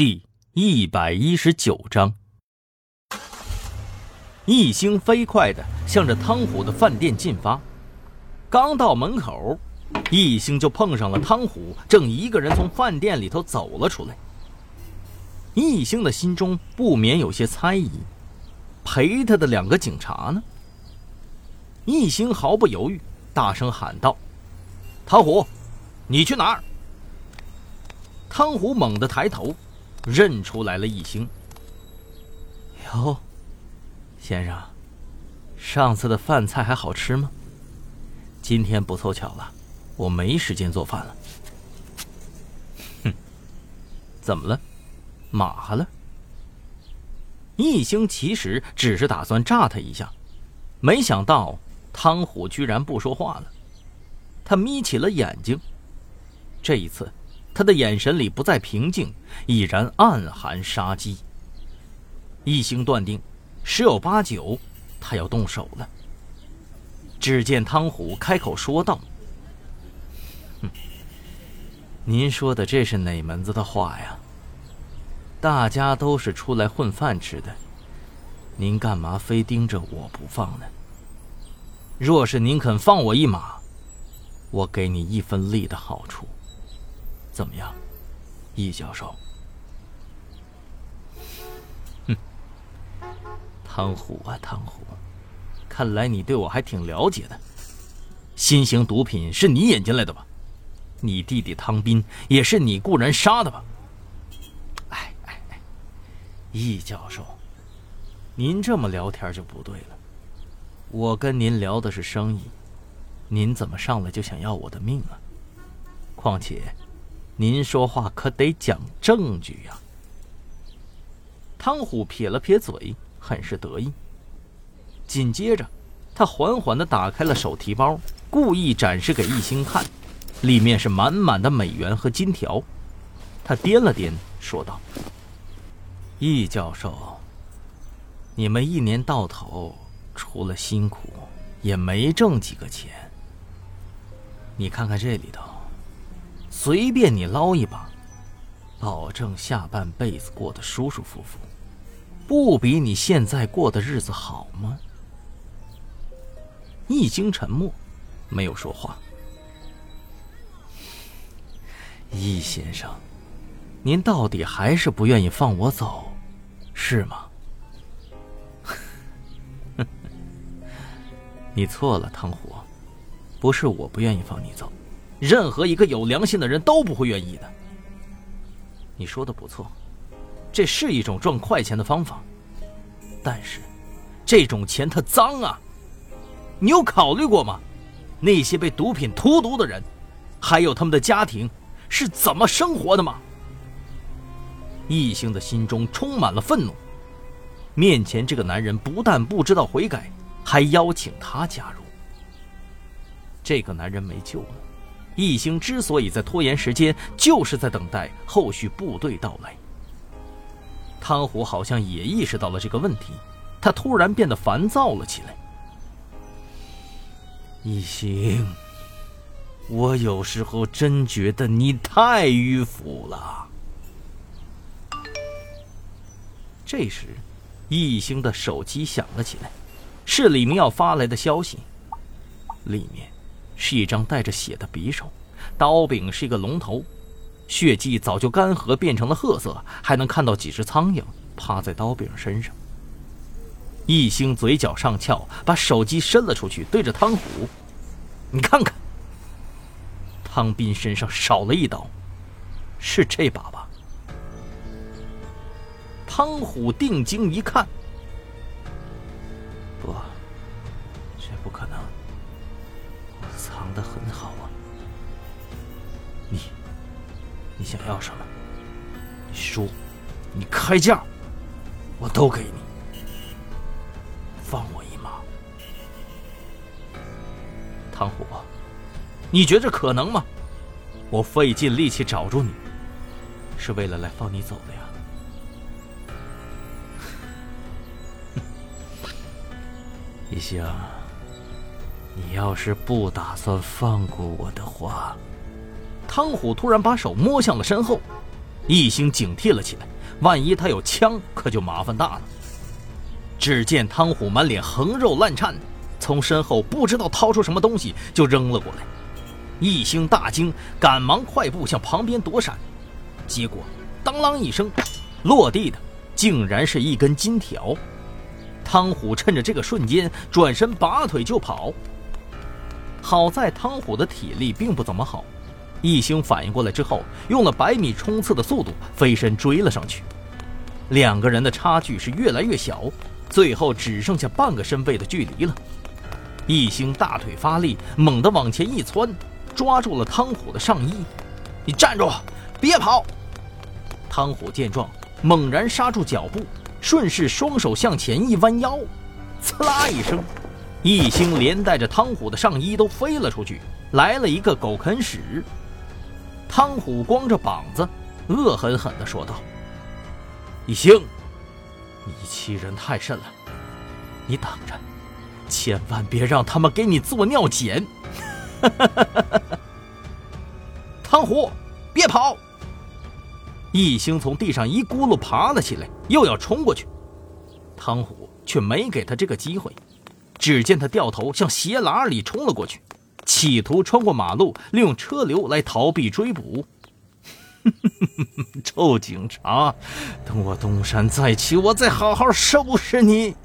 第一百一十九章，一星飞快的向着汤虎的饭店进发。刚到门口，一星就碰上了汤虎，正一个人从饭店里头走了出来。一星的心中不免有些猜疑：陪他的两个警察呢？一星毫不犹豫，大声喊道：“汤虎，你去哪儿？”汤虎猛地抬头。认出来了，一星。哟，先生，上次的饭菜还好吃吗？今天不凑巧了，我没时间做饭了。哼，怎么了？马了？一星其实只是打算炸他一下，没想到汤虎居然不说话了。他眯起了眼睛，这一次。他的眼神里不再平静，已然暗含杀机。一心断定，十有八九，他要动手了。只见汤虎开口说道：“哼，您说的这是哪门子的话呀？大家都是出来混饭吃的，您干嘛非盯着我不放呢？若是您肯放我一马，我给你一分利的好处。”怎么样，易教授？哼，汤虎啊，汤虎，看来你对我还挺了解的。新型毒品是你引进来的吧？你弟弟汤斌也是你雇人杀的吧？哎哎哎，易教授，您这么聊天就不对了。我跟您聊的是生意，您怎么上来就想要我的命啊？况且。您说话可得讲证据呀！汤虎撇了撇嘴，很是得意。紧接着，他缓缓的打开了手提包，故意展示给易星看，里面是满满的美元和金条。他掂了掂，说道：“易教授，你们一年到头除了辛苦，也没挣几个钱。你看看这里头。”随便你捞一把，保证下半辈子过得舒舒服服，不比你现在过的日子好吗？易经沉默，没有说话。易先生，您到底还是不愿意放我走，是吗？你错了，唐虎，不是我不愿意放你走。任何一个有良心的人都不会愿意的。你说的不错，这是一种赚快钱的方法，但是，这种钱它脏啊！你有考虑过吗？那些被毒品荼毒的人，还有他们的家庭，是怎么生活的吗？异性的心中充满了愤怒，面前这个男人不但不知道悔改，还邀请他加入。这个男人没救了。易星之所以在拖延时间，就是在等待后续部队到来。汤虎好像也意识到了这个问题，他突然变得烦躁了起来。易星，我有时候真觉得你太迂腐了。这时，易星的手机响了起来，是李明耀发来的消息，里面。是一张带着血的匕首，刀柄是一个龙头，血迹早就干涸变成了褐色，还能看到几只苍蝇趴在刀柄身上。一星嘴角上翘，把手机伸了出去，对着汤虎：“你看看，汤斌身上少了一刀，是这把吧？”汤虎定睛一看。藏的很好啊，你，你想要什么？你说，你开价，我都给你。放我一马，唐虎，你觉着可能吗？我费尽力气找住你，是为了来放你走的呀。一星。你要是不打算放过我的话，汤虎突然把手摸向了身后，一星警惕了起来，万一他有枪，可就麻烦大了。只见汤虎满脸横肉烂颤，从身后不知道掏出什么东西就扔了过来。一星大惊，赶忙快步向旁边躲闪，结果当啷一声，落地的竟然是一根金条。汤虎趁着这个瞬间转身拔腿就跑。好在汤虎的体力并不怎么好。一星反应过来之后，用了百米冲刺的速度飞身追了上去。两个人的差距是越来越小，最后只剩下半个身位的距离了。一星大腿发力，猛地往前一窜，抓住了汤虎的上衣。“你站住，别跑！”汤虎见状，猛然刹住脚步，顺势双手向前一弯腰，刺啦一声，一星连带着汤虎的上衣都飞了出去，来了一个狗啃屎。汤虎光着膀子，恶狠狠地说道：“一星，你欺人太甚了！你等着，千万别让他们给你做尿检！” 汤虎，别跑！一星从地上一咕噜爬了起来，又要冲过去，汤虎却没给他这个机会。只见他掉头向斜栏里冲了过去。企图穿过马路，利用车流来逃避追捕。臭警察，等我东山再起，我再好好收拾你！